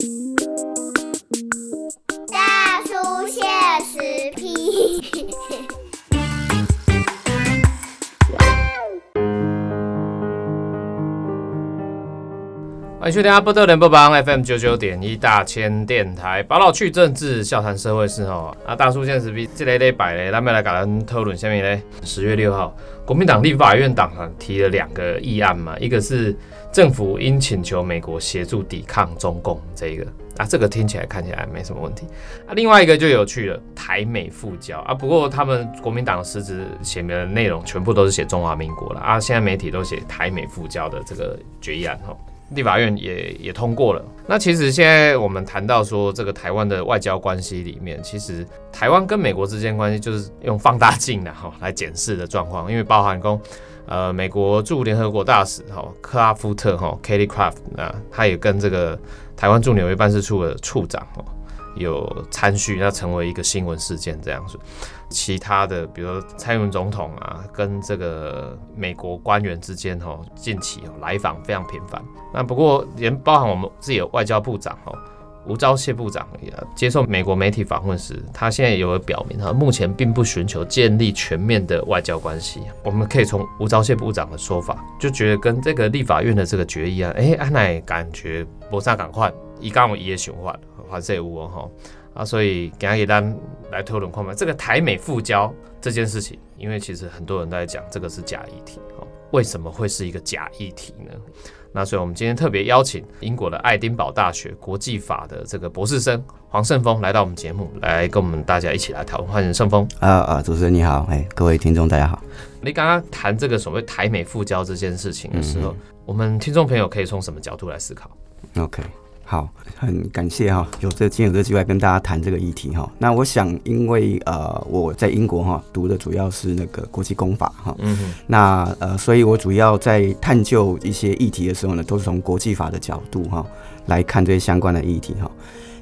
大欢迎收听阿波特联播榜 FM 九九点一大千电台，宝老去政治，笑谈社会事吼。啊，大叔现实比这个礼拜咧，咱们来跟咱讨论下面咧。十月六号，国民党立法院党团提了两个议案嘛，一个是政府应请求美国协助抵抗中共这一个啊，这个听起来看起来没什么问题啊。另外一个就有趣了，台美复交啊，不过他们国民党的实质写明的内容全部都是写中华民国了啊，现在媒体都写台美复交的这个决议案吼。立法院也也通过了。那其实现在我们谈到说这个台湾的外交关系里面，其实台湾跟美国之间关系就是用放大镜的哈来检视的状况，因为包含公呃美国驻联合国大使哈克拉夫特哈 Kelly Craft，那他也跟这个台湾驻纽约办事处的处长哦有参叙，那成为一个新闻事件这样子。其他的，比如说蔡英文总统啊，跟这个美国官员之间哈，近期来访非常频繁。那不过，连包含我们自己的外交部长哈吴钊燮部长也接受美国媒体访问时，他现在有表明哈，目前并不寻求建立全面的外交关系。我们可以从吴钊燮部长的说法，就觉得跟这个立法院的这个决议啊，哎，安乃感觉不啥赶快，一刚我也循环，还是有哦哈。啊，所以给给大家来讨论看嘛，这个台美复交这件事情，因为其实很多人都在讲这个是假议题哦，为什么会是一个假议题呢？那所以我们今天特别邀请英国的爱丁堡大学国际法的这个博士生黄胜峰来到我们节目，来跟我们大家一起来讨论。欢迎胜峰。啊啊，主持人你好，哎，各位听众大家好。你刚刚谈这个所谓台美复交这件事情的时候，我们听众朋友可以从什么角度来思考？OK。好，很感谢哈，有这今天有这机会跟大家谈这个议题哈。那我想，因为呃我在英国哈读的主要是那个国际公法哈，嗯，那呃，所以我主要在探究一些议题的时候呢，都是从国际法的角度哈来看这些相关的议题哈。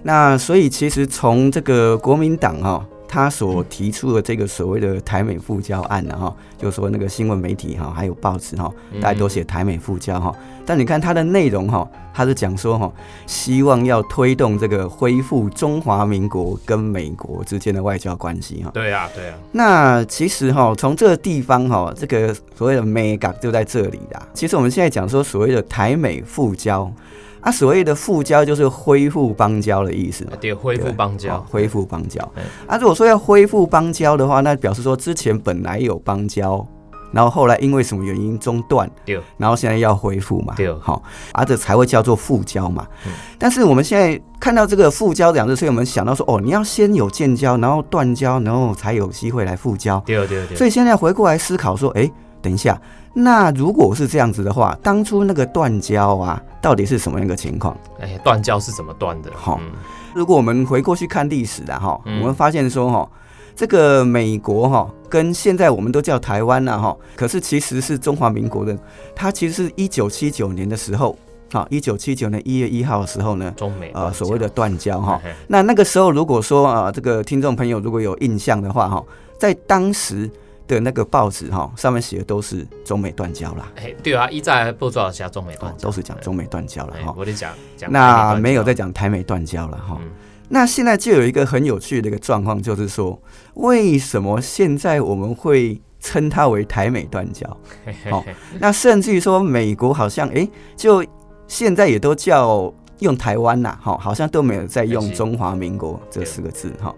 那所以其实从这个国民党哈。他所提出的这个所谓的台美复交案呢，哈，就说那个新闻媒体哈，还有报纸哈，大家都写台美复交哈。但你看它的内容哈，它是讲说哈，希望要推动这个恢复中华民国跟美国之间的外交关系哈。对啊，对啊。那其实哈，从这个地方哈，这个所谓的美港就在这里啦。其实我们现在讲说所谓的台美复交。啊，所谓的复交就是恢复邦交的意思对，恢复邦交，恢复邦交。啊，如果说要恢复邦交的话，那表示说之前本来有邦交，然后后来因为什么原因中断，对，然后现在要恢复嘛，对，好，啊，这才会叫做复交嘛。但是我们现在看到这个复交两字，所以我们想到说，哦，你要先有建交，然后断交，然后才有机会来复交。对对对。所以现在回过来思考说，哎，等一下。那如果是这样子的话，当初那个断交啊，到底是什么样一个情况？哎，断交是怎么断的？哈，如果我们回过去看历史的哈，我们发现说哈，这个美国哈跟现在我们都叫台湾了哈，可是其实是中华民国的。它其实是一九七九年的时候，好，一九七九年一月一号的时候呢，中美呃所谓的断交哈。那那个时候如果说啊，这个听众朋友如果有印象的话哈，在当时。的那个报纸哈，上面写的都是中美断交啦。哎，对啊，一再报道下中美断，都是讲中美断交了哈。我得讲讲，那没有在讲台美断交了哈。那现在就有一个很有趣的一个状况，就是说，为什么现在我们会称它为台美断交？好，那甚至于说，美国好像哎，就现在也都叫用台湾呐，哈，好像都没有在用中华民国这四个字哈。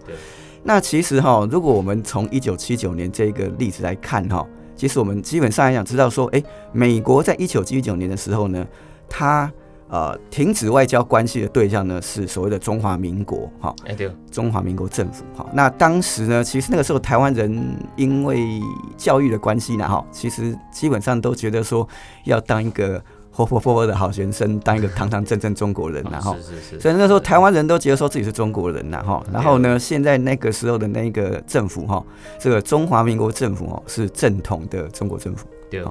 那其实哈，如果我们从一九七九年这个例子来看哈，其实我们基本上来讲知道说，哎，美国在一九七九年的时候呢，它呃停止外交关系的对象呢是所谓的中华民国哈，哎对，中华民国政府哈。那当时呢，其实那个时候台湾人因为教育的关系呢哈，其实基本上都觉得说要当一个。活活泼泼的好学生，当一个堂堂正正中国人，然后，所以那时候台湾人都觉得说自己是中国人，然后，然后呢，现在那个时候的那个政府哈，这个中华民国政府哦，是正统的中国政府，对，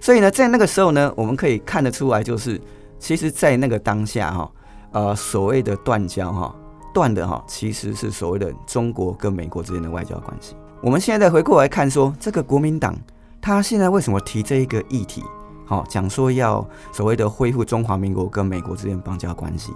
所以呢，在那个时候呢，我们可以看得出来，就是其实，在那个当下哈，呃，所谓的断交哈，断的哈，其实是所谓的中国跟美国之间的外交关系。我们现在再回过来看说，这个国民党他现在为什么提这一个议题？好，讲说要所谓的恢复中华民国跟美国之间邦交关系，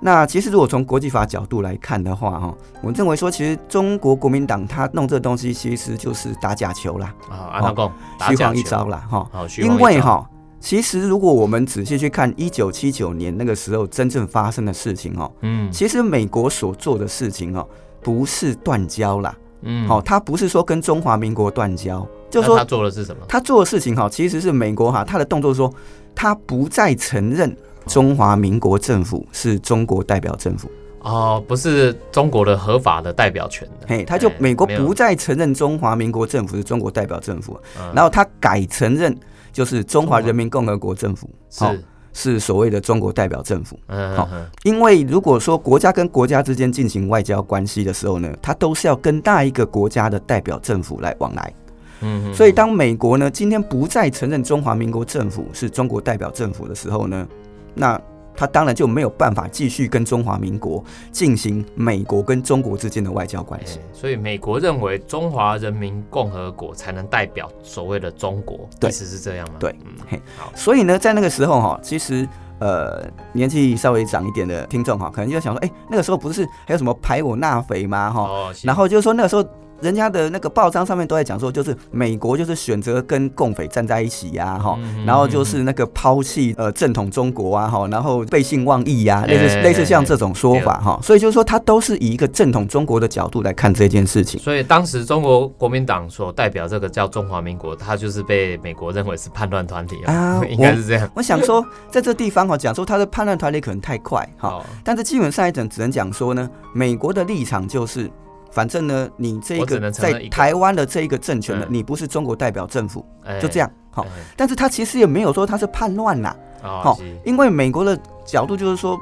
那其实如果从国际法角度来看的话，哈，我认为说，其实中国国民党他弄这东西，其实就是打假球啦，啊，安娜讲虚晃一招啦，哈。好，因为哈，其实如果我们仔细去看一九七九年那个时候真正发生的事情哦，嗯，其实美国所做的事情哦，不是断交啦，嗯，好，他不是说跟中华民国断交，就说他做的是什么？他做的事情哈，其实是美国哈，他的动作说他不再承认。中华民国政府是中国代表政府哦，不是中国的合法的代表权的。嘿，他就美国不再承认中华民国政府是中国代表政府，然后他改承认就是中华人民共和国政府是是所谓的中国代表政府。嗯好，因为如果说国家跟国家之间进行外交关系的时候呢，他都是要跟大一个国家的代表政府来往来。嗯，所以当美国呢今天不再承认中华民国政府是中国代表政府的时候呢？那他当然就没有办法继续跟中华民国进行美国跟中国之间的外交关系。所以美国认为中华人民共和国才能代表所谓的中国，意思是这样吗？对，嗯，好。所以呢，在那个时候哈，其实呃年纪稍微长一点的听众哈，可能就想说，哎，那个时候不是还有什么排我纳匪吗？哈，然后就是说那个时候。人家的那个报章上面都在讲说，就是美国就是选择跟共匪站在一起呀，哈，然后就是那个抛弃呃正统中国啊，哈，然后背信忘义呀，类似类似像这种说法哈，所以就是说他都是以一个正统中国的角度来看这件事情。所以当时中国国民党所代表这个叫中华民国，他就是被美国认为是叛乱团体啊，应该是这样。我想说，在这地方哈，讲说他的叛乱团体可能太快哈，但是基本上一整只能讲说呢，美国的立场就是。反正呢，你这个在台湾的这一个政权呢，你不是中国代表政府，就这样好。但是他其实也没有说他是叛乱呐，好，因为美国的角度就是说，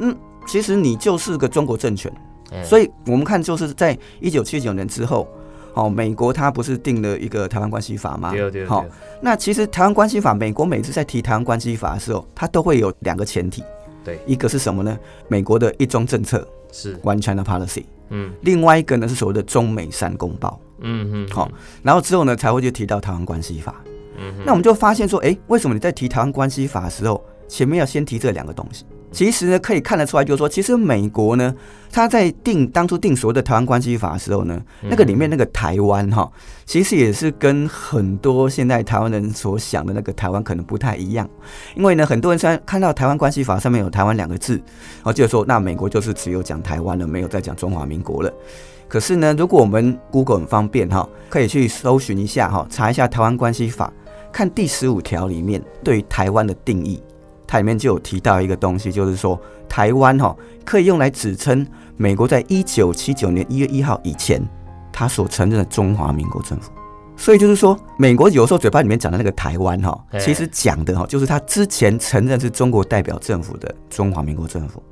嗯，其实你就是个中国政权，所以我们看就是在一九七九年之后，好，美国他不是定了一个台湾关系法吗？好，那其实台湾关系法，美国每次在提台湾关系法的时候，它都会有两个前提，对，一个是什么呢？美国的一中政策是 One China Policy。嗯，另外一个呢是所谓的中美三公报，嗯嗯，好，然后之后呢才会去提到台湾关系法，嗯，那我们就发现说，哎，为什么你在提台湾关系法的时候，前面要先提这两个东西？其实呢，可以看得出来，就是说，其实美国呢，他在定当初定所谓的台湾关系法的时候呢，那个里面那个台湾哈，其实也是跟很多现在台湾人所想的那个台湾可能不太一样。因为呢，很多人虽然看到台湾关系法上面有台湾两个字，然后就说那美国就是只有讲台湾了，没有再讲中华民国了。可是呢，如果我们 Google 很方便哈，可以去搜寻一下哈，查一下台湾关系法，看第十五条里面对台湾的定义。它里面就有提到一个东西，就是说台湾哈可以用来指称美国在一九七九年一月一号以前，他所承认的中华民国政府。所以就是说，美国有时候嘴巴里面讲的那个台湾哈，其实讲的哈就是他之前承认是中国代表政府的中华民国政府，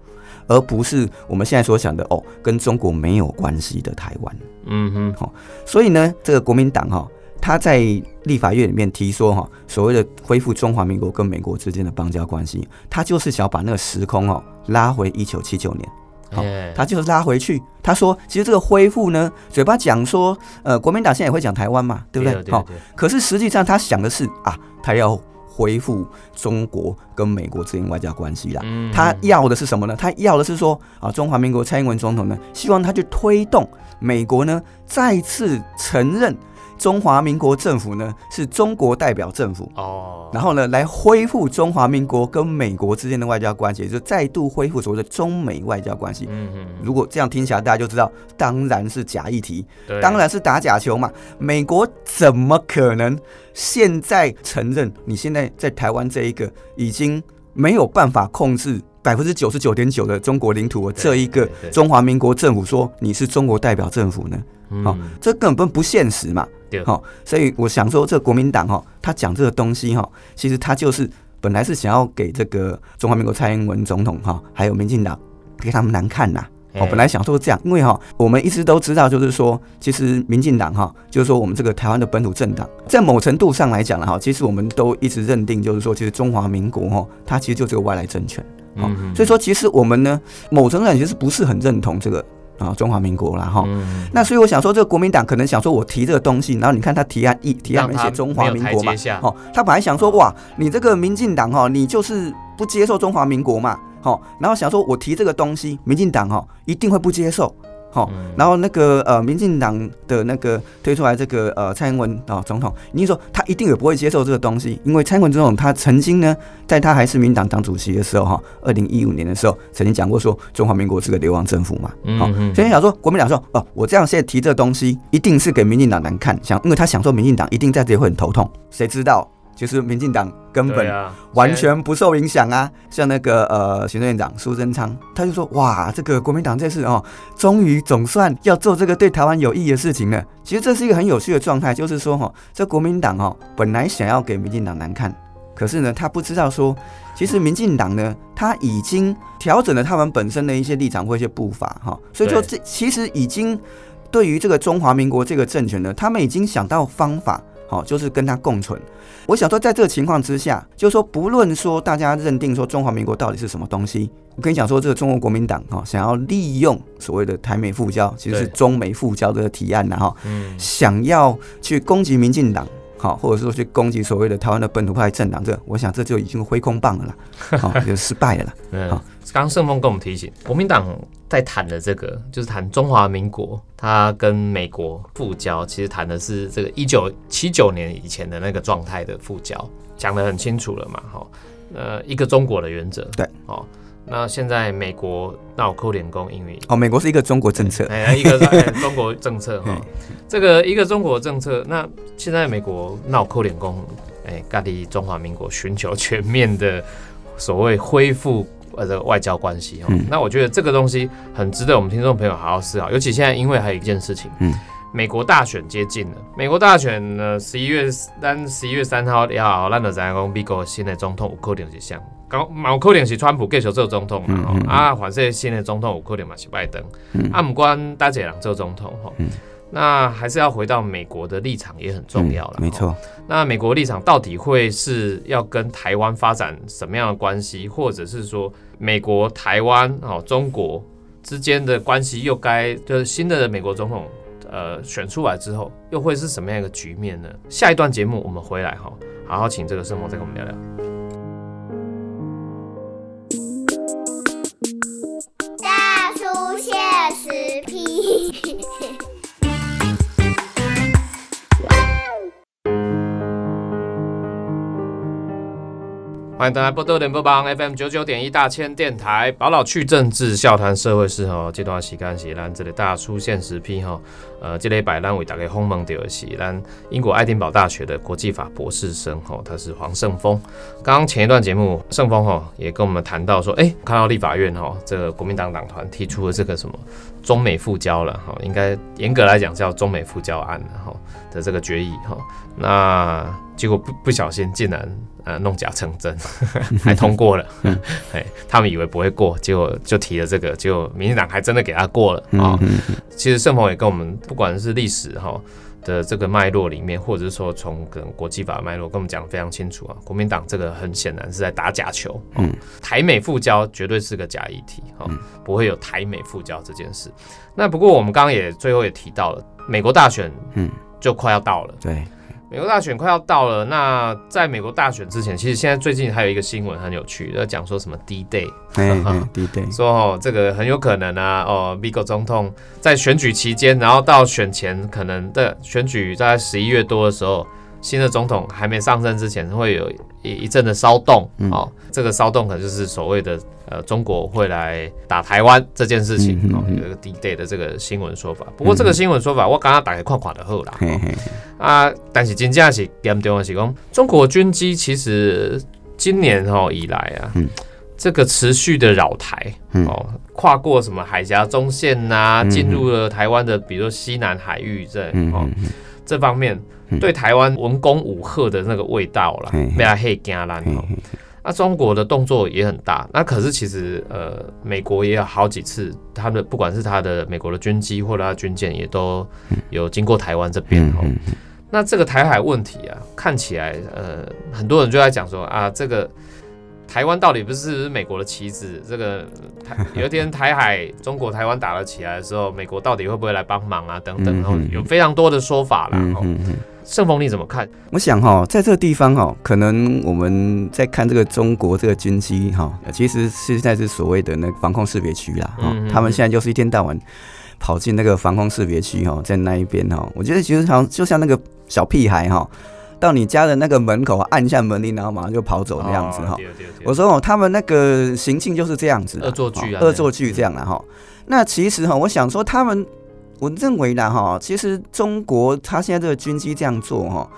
而不是我们现在所想的哦跟中国没有关系的台湾。嗯哼，好，所以呢，这个国民党哈。他在立法院里面提说，哈，所谓的恢复中华民国跟美国之间的邦交关系，他就是想把那个时空哦拉回一九七九年，好，他就是拉回去。他说，其实这个恢复呢，嘴巴讲说，呃，国民党现在也会讲台湾嘛，对不对？好，可是实际上他想的是啊，他要恢复中国跟美国之间外交关系啦。他要的是什么呢？他要的是说啊，中华民国蔡英文总统呢，希望他去推动美国呢再次承认。中华民国政府呢是中国代表政府。哦，然后呢来恢复中华民国跟美国之间的外交关系，就再度恢复所谓的中美外交关系。嗯嗯，如果这样听起来，大家就知道，当然是假议题，当然是打假球嘛。美国怎么可能现在承认你现在在台湾这一个已经没有办法控制百分之九十九点九的中国领土这一个中华民国政府说你是中国代表政府呢？好，这根本不现实嘛。好，所以我想说，这国民党哈，他讲这个东西哈，其实他就是本来是想要给这个中华民国蔡英文总统哈，还有民进党给他们难看呐。我本来想说这样，因为哈，我们一直都知道，就是说，其实民进党哈，就是说我们这个台湾的本土政党，在某程度上来讲了哈，其实我们都一直认定，就是说，其实中华民国哈，它其实就是个外来政权。嗯，所以说，其实我们呢，某程度上其实不是很认同这个。啊，中华民国啦，哈，那所以我想说，这个国民党可能想说，我提这个东西，然后你看他提案一提案没写中华民国嘛，哦，他本来想说，哇，你这个民进党哈，你就是不接受中华民国嘛，好，然后想说我提这个东西，民进党哈一定会不接受。好，嗯。然后那个呃，民进党的那个推出来这个呃蔡英文啊、总统，你说他一定也不会接受这个东西，因为蔡英文总统他曾经呢，在他还是民党党主席的时候哈，二零一五年的时候曾经讲过说中华民国是个流亡政府嘛，好、嗯嗯所以想说国民党说哦，我这样现在提这个东西，一定是给民进党难看，想因为他想说民进党一定在这里会很头痛，谁知道就是民进党根本完全不受影响啊！像那个呃行政院长苏贞昌，他就说：“哇，这个国民党这次哦，终于总算要做这个对台湾有益的事情了。”其实这是一个很有趣的状态，就是说哈、哦，这国民党哦本来想要给民进党难看，可是呢，他不知道说，其实民进党呢，他已经调整了他们本身的一些立场或一些步伐哈、所以说这其实已经对于这个中华民国这个政权呢，他们已经想到方法。好，就是跟他共存。我想说，在这个情况之下，就是说，不论说大家认定说中华民国到底是什么东西，我跟你讲说，这个中国国民党哈，想要利用所谓的台美复交，其实是中美复交这个提案呐哈，嗯想要去攻击民进党。好，或者说去攻击所谓的台湾的本土派政党，这我想这就已经挥空棒了啦，好，就失败了啦。嗯好，刚刚盛峰跟我们提醒，国民党在谈的这个就是谈中华民国，它跟美国复交，其实谈的是这个一九七九年以前的那个状态的复交，讲得很清楚了嘛，哈，呃，一个中国的原则，对，哦，那现在美国闹扣脸工，因为哦，美国是一个中国政策，哎，一个哎 中国政策哈嗯，这个一个中国政策，那现在美国闹扣脸工，哎，咖喱中华民国寻求全面的所谓恢复呃这个外交关系哈嗯，那我觉得这个东西很值得我们听众朋友好好思考，尤其现在因为还有一件事情，嗯。美国大选接近了，美国大选呢，十一月三十一月三号了后，咱就知影讲美国新的总统有可能是像，刚有可能是川普继续做总统嘛吼、嗯嗯嗯啊，反正新的总统有可能嘛是拜登，嗯。啊，不管大姐人做总统吼、嗯那还是要回到美国的立场也很重要了、嗯没错，那美国立场到底会是要跟台湾发展什么样的关系，或者是说美国、台湾、哦中国之间的关系又该就是新的美国总统呃选出来之后，又会是什么样一个局面呢？下一段节目我们回来哈，好好请这个盛峰再跟我们聊聊。大叔现实批。欢迎大家波多点播帮 FM 九九点一大千电台，宝老去政治，笑谈社会事吼。这段时间是咱这里大出现实批吼，呃，这礼拜咱为大家访问到的是咱英国爱丁堡大学的国际法博士生吼，他是黄胜峰。刚刚前一段节目，胜峰吼也跟我们谈到说，哎、看到立法院吼这个国民党党团提出了这个什么中美复交了哈，应该严格来讲叫中美复交案哈的这个决议哈，那结果不不小心竟然呃弄假成真，还通过了，哎，他们以为不会过，结果就提了这个，结果民进党还真的给他过了啊、嗯。其实盛鹏也跟我们不管是历史哈的这个脉络里面，或者是说从可能国际法的脉络，跟我们讲的非常清楚啊。国民党这个很显然是在打假球，嗯，台美复交绝对是个假议题哈，不会有台美复交这件事。那不过我们刚刚也最后也提到了，美国大选嗯，就快要到了。对，美国大选快要到了，那在美国大选之前，其实现在最近还有一个新闻很有趣，要讲说什么 D Day，嗯 d Day，，说哦这个很有可能啊，哦，g o 总统在选举期间，然后到选前可能的选举在十一月多的时候，新的总统还没上任之前会有一一阵的骚动，哦，这个骚动可能就是所谓的呃中国会来打台湾这件事情，哦，有一个 D Day 的这个新闻说法。不过这个新闻说法我刚刚打开看看的后啦。啊，但是真正是严重的是讲，中国军机其实今年哦以来啊，嗯。这个持续的扰台、嗯。哦，跨过什么海峡中线呐、嗯进入了台湾的，比如说西南海域这、哦嗯嗯。这方面，嗯对台湾文攻武吓的那个味道啦嘿嘿，被他黑惊烂那中国的动作也很大，那可是其实呃，美国也有好几次，他的不管是他的美国的军机或者他军舰，也都有经过台湾这边那这个台海问题啊，看起来呃，很多人就在讲说啊，这个台湾到底不是美国的棋子？这个台 有一天台海中国台湾打了起来的时候，美国到底会不会来帮忙啊？等等，然后有非常多的说法啦。嗯嗯嗯。盛峰你怎么看？我想哈，在这个地方哈，可能我们在看这个中国这个军机哈，其实现在是所谓的那个防空识别区啦。哈，他们现在就是一天到晚跑进那个防空识别区哈，在那一边哈，我觉得其实好像就像那个小屁孩哈。到你家的那个门口按下门铃，然后马上就跑走的样子哈。我说哦，他们那个行径就是这样子，恶作剧啊，恶作剧这样的哈。那其实哈，我想说他们，我认为呢哈，其实中国他现在这个军机这样做哈，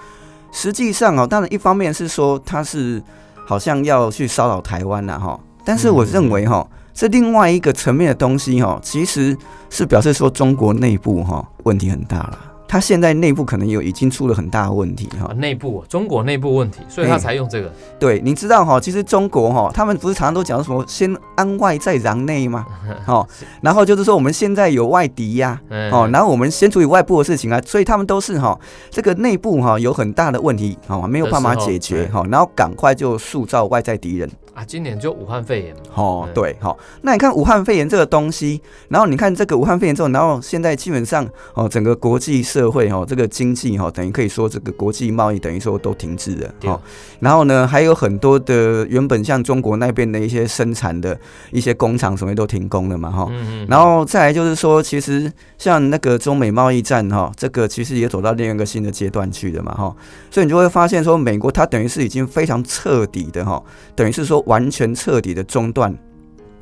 实际上哦，当然一方面是说他是好像要去骚扰台湾了哈，但是我认为哈，是另外一个层面的东西哈，其实是表示说中国内部哈问题很大了。他现在内部可能有已经出了很大的问题哈，内部中国内部问题，所以他才用这个。对，你知道哈，其实中国哈，他们不是常常都讲什么先安外再攘内吗？哦，然后就是说我们现在有外敌呀，哦，然后我们先处理外部的事情啊，所以他们都是哈，这个内部哈有很大的问题，哦，没有办法解决哈，然后赶快就塑造外在敌人。啊，今年就武汉肺炎哦，对，好，那你看武汉肺炎这个东西，然后你看这个武汉肺炎之后，然后现在基本上哦，整个国际社会哦，这个经济哈，等于可以说这个国际贸易等于说都停滞了，哈，然后呢，还有很多的原本像中国那边的一些生产的一些工厂什么都停工了嘛，哈，然后再来就是说，其实像那个中美贸易战哈，这个其实也走到另一个新的阶段去了嘛，哈，所以你就会发现说，美国它等于是已经非常彻底的哈，等于是说。完全彻底的中断。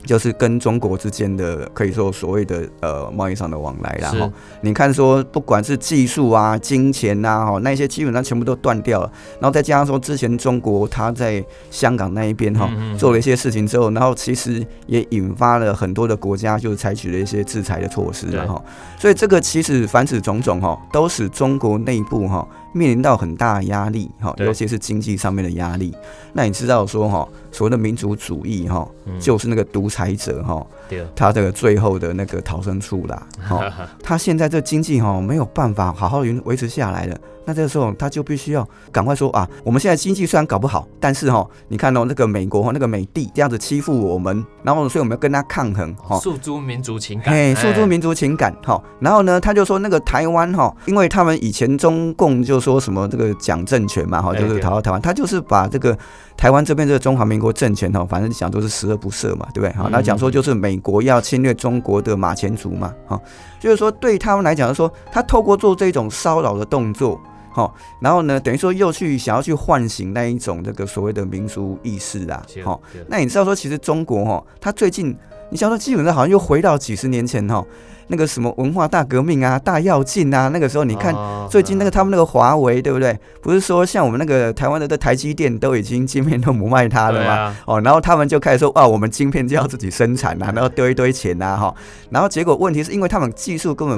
就是跟中国之间的可以说所谓的呃贸易上的往来然后你看说不管是技术啊、金钱呐，哈那些基本上全部都断掉了。然后再加上说之前中国他在香港那一边哈做了一些事情之后，然后其实也引发了很多的国家就是采取了一些制裁的措施了哈。所以这个其实凡此种种哈，都使中国内部哈面临到很大的压力哈，尤其是经济上面的压力。那你知道说哈，所谓的民族主义哈，就是那个独。裁者哈，他这个最后的那个逃生处啦，哈，他现在这经济哈没有办法好好维维持下来了。那这个时候他就必须要赶快说啊，我们现在经济虽然搞不好，但是哈，你看到那个美国哈那个美帝这样子欺负我们，然后所以我们要跟他抗衡哈，诉诸民族情感，哎，诉诸民族情感哈。然后呢，他就说那个台湾哈，因为他们以前中共就说什么这个蒋政权嘛哈，就是逃到台湾，他就是把这个台湾这边这个中华民国政权哈，反正讲都是十恶不赦嘛，对不对？好，那讲说就是美国要侵略中国的马前卒嘛，哈，就是说对他们来讲说，他透过做这种骚扰的动作。好，然后呢，等于说又去想要去唤醒那一种这个所谓的民族意识啊，哦，那你知道说，其实中国哈，他最近，你想说基本上好像又回到几十年前哈。那个什么文化大革命啊，大跃进啊，那个时候你看最近那个他们那个华为对不对？不是说像我们那个台湾的的台积电都已经晶片都不卖它了吗？哦，然后他们就开始说哇，我们晶片就要自己生产呐，然后丢一堆钱呐哈，然后结果问题是因为他们技术根本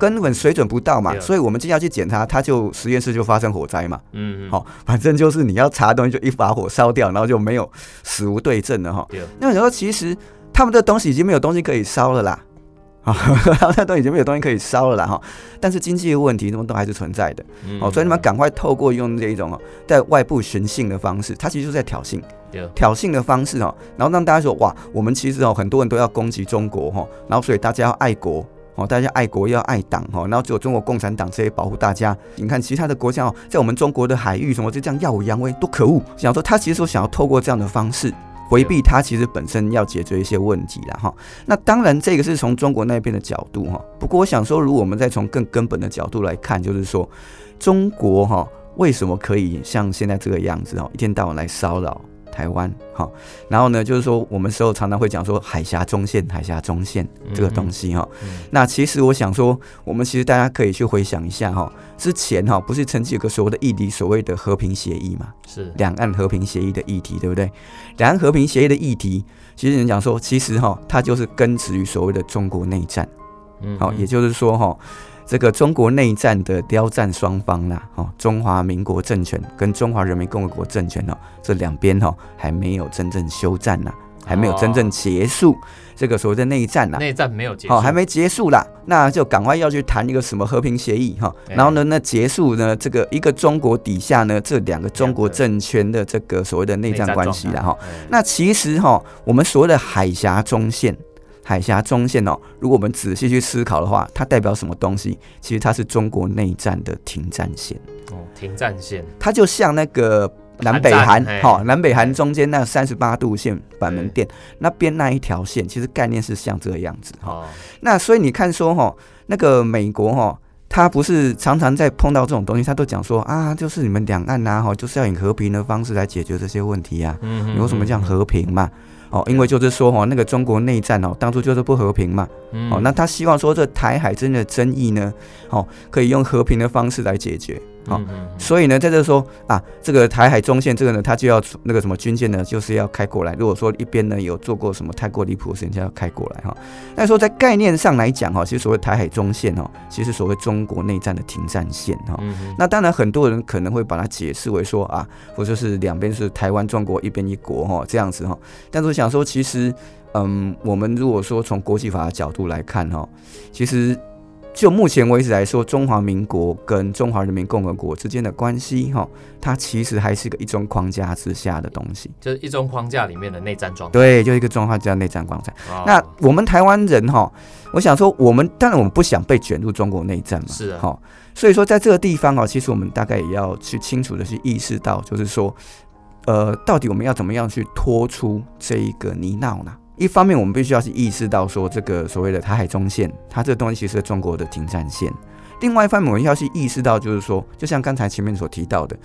根本水准不到嘛，所以我们今天要去检查，它就实验室就发生火灾嘛。嗯嗯。好，反正就是你要查东西就一把火烧掉，然后就没有死无对证了哈。那时候其实他们的东西已经没有东西可以烧了啦。啊，那都已经没有东西可以烧了啦哈，但是经济的问题什么都还是存在的，哦，所以你们赶快透过用这一种哦，在外部寻衅的方式，它其实就在挑衅，挑衅的方式哦，然后让大家说哇，我们其实哦很多人都要攻击中国哈，然后所以大家要爱国哦，大家爱国要爱党哈，然后只有中国共产党这些保护大家，你看其他的国家哦，在我们中国的海域什么就这样耀武扬威，多可恶！想说他其实说想要透过这样的方式。回避它其实本身要解决一些问题了哈，那当然这个是从中国那边的角度哈。不过我想说，如果我们再从更根本的角度来看，就是说中国哈为什么可以像现在这个样子哦，一天到晚来骚扰。台湾哈，然后呢，就是说我们时候常常会讲说海峡中线、海峡中线这个东西哈。那其实我想说，我们其实大家可以去回想一下哈，之前哈不是曾经有个所谓的议题，所谓的和平协议嘛，是两岸和平协议的议题，对不对？两岸和平协议的议题，其实人讲说，其实哈它就是根植于所谓的中国内战，嗯，好，也就是说哈。这个中国内战的交战双方啦，哦，中华民国政权跟中华人民共和国政权哦，这两边哈还没有真正休战呐，还没有真正结束。这个所谓的内战啦。内战没有结束，好，还没结束啦，那就赶快要去谈一个什么和平协议哈。哎然后呢，那结束呢，这个一个中国底下呢，这两个中国政权的这个所谓的内战关系啦哈。那其实哈，我们所谓的海峡中线，海峡中线哦，如果我们仔细去思考的话，它代表什么东西？其实它是中国内战的停战线，哦，停战线，它就像那个。南北韩哈、嘿南北韩中间那三十八度线板门店那边那一条线，其实概念是像这个样子哈。哦，那所以你看说哈，那个美国哈，他不是常常在碰到这种东西，他都讲说啊，就是你们两岸呐、哈，就是要以和平的方式来解决这些问题啊。嗯你为什么叫？和平嘛？哦，因为就是说哈，那个中国内战哦，当初就是不和平嘛。嗯哦，那他希望说这台海之间的争议呢，哦，可以用和平的方式来解决。好所以呢，在这说啊，这个台海中线这个呢，他就要那个什么军舰呢，就是要开过来。如果说一边呢有做过什么太过离谱的事情，就要开过来哈。那说在概念上来讲哈，其实所谓台海中线哦，其实所谓中国内战的停战线哈。那当然，很多人可能会把它解释为说啊，或者是两边是台湾、中国一边一国哈，这样子哈。但是我想说，其实，嗯，我们如果说从国际法的角度来看哈，其实就目前为止来说，中华民国跟中华人民共和国之间的关系哈，它其实还是个一中框架之下的东西。就是一中框架里面的内战状态。对，就一个中华叫内战框架。哦那我们台湾人哈，我想说，我们当然我们不想被卷入中国内战嘛，是啊哈，所以说在这个地方哦，其实我们大概也要去清楚的去意识到，就是说，呃，到底我们要怎么样去拖出这一个泥淖呢？一方面，我们必须要去意识到说，这个所谓的台海中线，它这个东西其实是中国的停战线。另外一方面，我们要去意识到，就是说，就像刚才前面所提到的，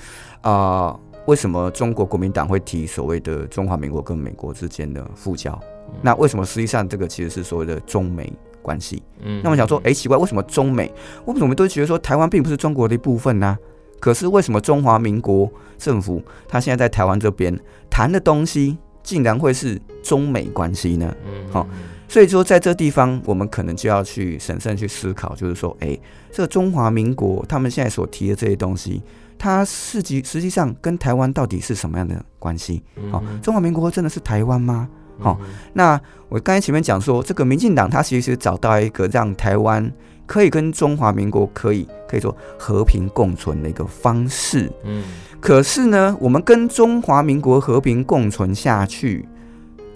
啊、为什么中国国民党会提所谓的中华民国跟美国之间的复交？那为什么实际上这个其实是所谓的中美关系？嗯那我想说，哎、奇怪，为什么中美？为什么我们都觉得说台湾并不是中国的一部分呢、可是为什么中华民国政府他现在在台湾这边谈的东西，竟然会是中美关系呢？嗯好所以说，在这地方，我们可能就要去审慎去思考，就是说，哎、这个中华民国他们现在所提的这些东西，它实际实际上跟台湾到底是什么样的关系？好、中华民国真的是台湾吗？好那我刚才前面讲说，这个民进党它其实找到一个让台湾可以跟中华民国可以可以说和平共存的一个方式。嗯可是呢，我们跟中华民国和平共存下去，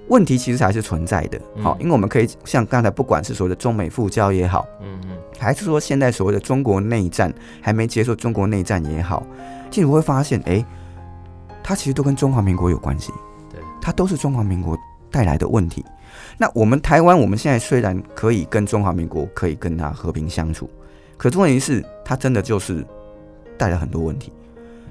问题其实还是存在的。好、嗯因为我们可以像刚才不管是所谓的中美复交也好，嗯嗯还是说现在所谓的中国内战还没结束，中国内战也好，其实我会发现，哎、它其实都跟中华民国有关系。对，它都是中华民国带来的问题。那我们台湾，我们现在虽然可以跟中华民国可以跟他和平相处，可是问题是，他真的就是带来很多问题。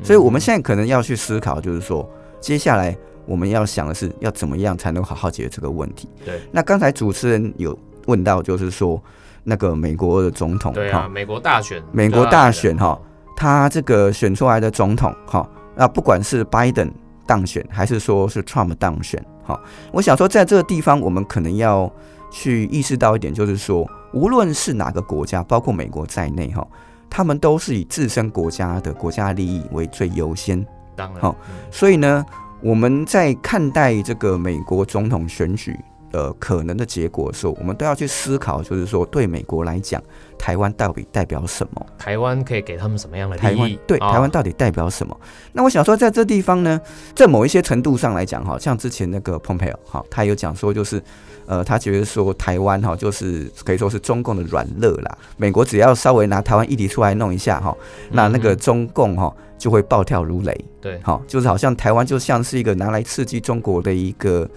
所以我们现在可能要去思考，就是说，接下来我们要想的是，要怎么样才能好好解决这个问题。对那刚才主持人有问到，就是说那个美国的总统，对啊，美国大选，美国大选哈，他这个选出来的总统哈，那不管是拜登当选还是说是 Trump 当选，哈，我想说在这个地方，我们可能要去意识到一点，就是说，无论是哪个国家，包括美国在内哈，他们都是以自身国家的国家利益为最优先，当然好所以呢，我们在看待这个美国总统选举。呃，可能的结果的时候，我们都要去思考，就是说，对美国来讲，台湾到底代表什么？台湾可以给他们什么样的台湾利益？对啊台湾到底代表什么？那我想说，在这地方呢，在某一些程度上来讲，哈，像之前那个 Pompeo 哈，他有讲说，就是呃，他觉得说台湾哈，就是可以说是中共的软肋啦。美国只要稍微拿台湾议题出来弄一下哈，那那个嗯中共哈就会暴跳如雷。对好，就是好像台湾就像是一个拿来刺激中国的一个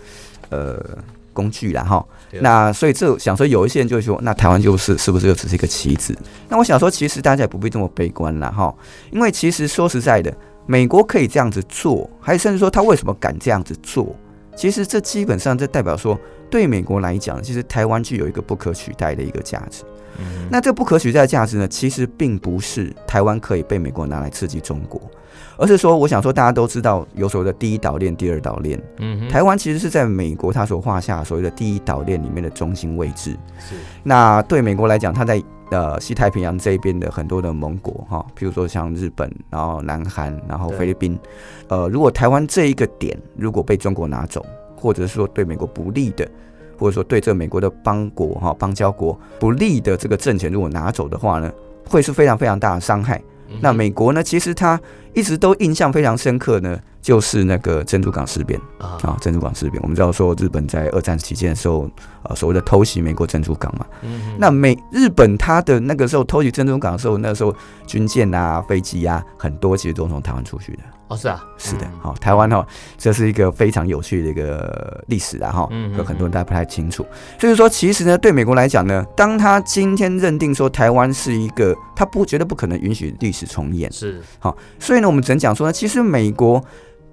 呃工具啦哈。那所以这想说有一些人就会说，那台湾就是是不是又只是一个棋子？那我想说，其实大家也不必这么悲观啦哈，因为其实说实在的，美国可以这样子做，还有甚至说他为什么敢这样子做？其实这基本上这代表说，对美国来讲，其实台湾具有一个不可取代的一个价值。嗯那这不可取代的价值呢，其实并不是台湾可以被美国拿来刺激中国，而是说，我想说大家都知道有所谓的第一岛链、第二岛链，嗯台湾其实是在美国它所画下所谓的第一岛链里面的中心位置。是。那对美国来讲，它在呃西太平洋这一边的很多的盟国哈，譬如说像日本，然后南韩，然后菲律宾，呃，如果台湾这一个点如果被中国拿走，或者是说对美国不利的，或者说对这个美国的邦国哈邦交国不利的这个政权，如果拿走的话呢，会是非常非常大的伤害。那美国呢，其实他一直都印象非常深刻呢，就是那个珍珠港事变啊啊，珍珠港事变。我们知道说日本在二战期间的时候，呃，所谓的偷袭美国珍珠港嘛。那美日本它的那个时候偷袭珍珠港的时候，那时候军舰啊、飞机啊很多，其实都从台湾出去的。哦，是啊，是的，好，台湾哈，这是一个非常有趣的一个历史啊哈，有很多人大家不太清楚。所以说，其实呢，对美国来讲呢，当他今天认定说台湾是一个，他不绝对不可能允许历史重演，是好，所以呢，我们只能讲说呢，其实美国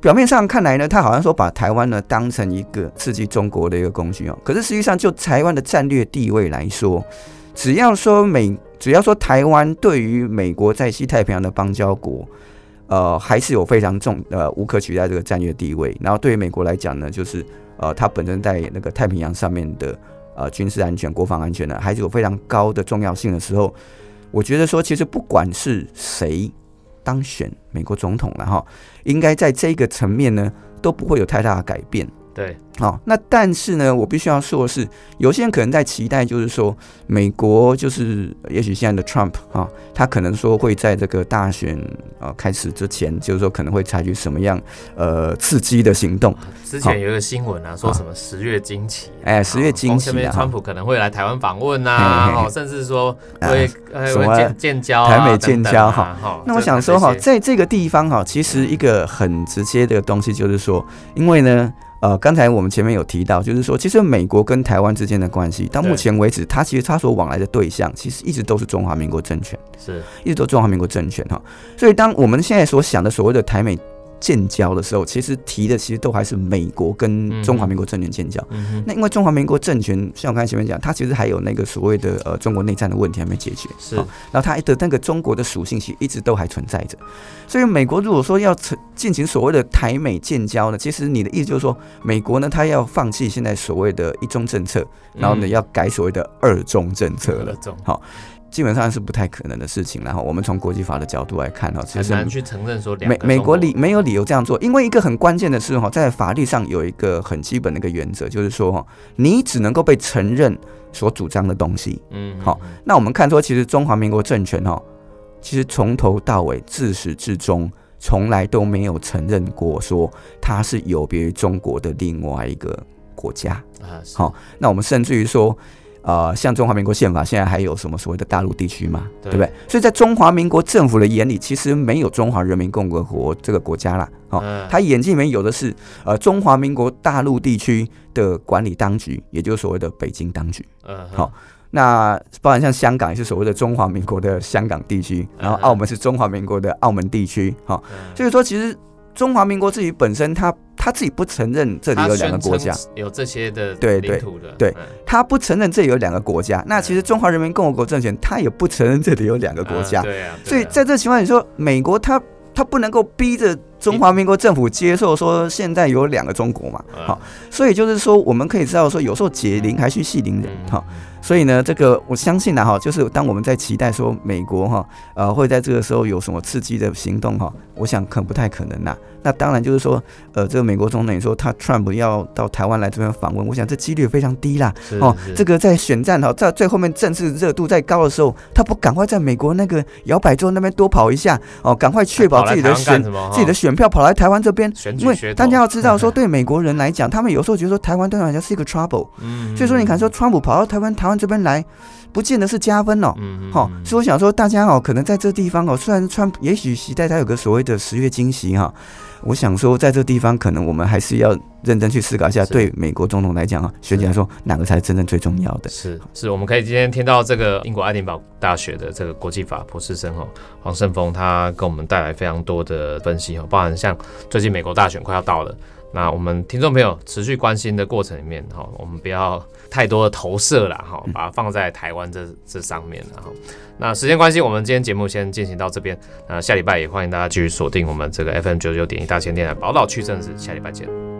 表面上看来呢，他好像说把台湾呢当成一个刺激中国的一个工具哦，可是实际上就台湾的战略地位来说，只要说美，只要说台湾对于美国在西太平洋的邦交国。呃，还是有非常重呃无可取代这个战略地位。然后对于美国来讲呢，就是呃它本身在那个太平洋上面的呃军事安全、国防安全呢，还是有非常高的重要性的时候，我觉得说其实不管是谁当选美国总统了哈，应该在这个层面呢都不会有太大的改变。对，好，那但是呢，我必须要说的是，有些人可能在期待，就是说，美国就是也许现在的 Trump 哈，他可能说会在这个大选啊开始之前，就是说可能会采取什么样呃刺激的行动。之前有一个新闻啊，说什么十月惊奇，哎，十月惊奇啊，川普可能会来台湾访问啊，哦，甚至说会什么建建交，台美建交哈。那我想说哈，在这个地方哈，其实一个很直接的东西就是说，因为呢。呃，刚才我们前面有提到，就是说，其实美国跟台湾之间的关系，到目前为止，它其实它所往来的对象，其实一直都是中华民国政权，是一直都中华民国政权哈。所以，当我们现在所想的所谓的台美。建交的时候，其实提的其实都还是美国跟中华民国政权建交。那因为中华民国政权，像我刚才前面讲，它其实还有那个所谓的呃中国内战的问题还没解决。是，然后它的那个中国的属性其实一直都还存在着。所以美国如果说要成进行所谓的台美建交呢，其实你的意思就是说，美国呢它要放弃现在所谓的一中政策，然后呢要改所谓的二中政策了。好。基本上是不太可能的事情，然后我们从国际法的角度来看哈，很难去承认说美美国理没有理由这样做，因为一个很关键的是哈，在法律上有一个很基本的一个原则，就是说哈，你只能够被承认所主张的东西。嗯，好，那我们看说，其实中华民国政权哈，其实从头到尾自始至终，从来都没有承认过说它是有别于中国的另外一个国家啊。好，那我们甚至于说。呃，像中华民国宪法现在还有什么所谓的大陆地区嘛？对不对？所以在中华民国政府的眼里，其实没有中华人民共和国这个国家啦。哦，他眼睛里面有的是呃中华民国大陆地区的管理当局，也就是所谓的北京当局。嗯，好，那包含像香港也是所谓的中华民国的香港地区，然后澳门是中华民国的澳门地区。好，所以说其实。中华民国自己本身，他他自己不承认这里有两个国家，有这些的对对对，他不承认这里有两个国家。那其实中华人民共和国政权，他也不承认这里有两个国家。对啊，所以在这情况，你说美国他他不能够逼着中华民国政府接受说现在有两个中国嘛？好，所以就是说我们可以知道说，有时候解铃还须系铃人哈。所以呢，这个我相信呢，哈，就是当我们在期待说美国哈，呃，会在这个时候有什么刺激的行动哈，我想可能不太可能呐。那当然就是说，呃，这个美国总统说他 Trump 要到台湾来这边访问，我想这几率非常低啦。哦，这个在选战哈，在最后面政治热度再高的时候，他不赶快在美国那个摇摆州那边多跑一下哦，赶快确保自己的选自己的选票跑来台湾这边，因为大家要知道说，对美国人来讲，他们有时候觉得说台湾对他们来讲是一个 trouble，嗯，所以说你看说川普跑到台湾台湾。这边来，不见得是加分哦。嗯好，所以我想说，大家哦，可能在这地方哦，虽然川，也许期待他有个所谓的十月惊喜哈。我想说，在这地方，可能我们还是要认真去思考一下，对美国总统来讲啊，选举来说，哪个才是真正最重要的？是是，我们可以今天听到这个英国爱丁堡大学的这个国际法博士生哦黄胜峰，他给我们带来非常多的分析哦，包含像最近美国大选快要到了。那我们听众朋友持续关心的过程里面，哈，我们不要太多的投射了，哈，把它放在台湾这这上面，然后，那时间关系，我们今天节目先进行到这边，那下礼拜也欢迎大家继续锁定我们这个 FM 九九点一大千电台宝岛区政治，下礼拜见。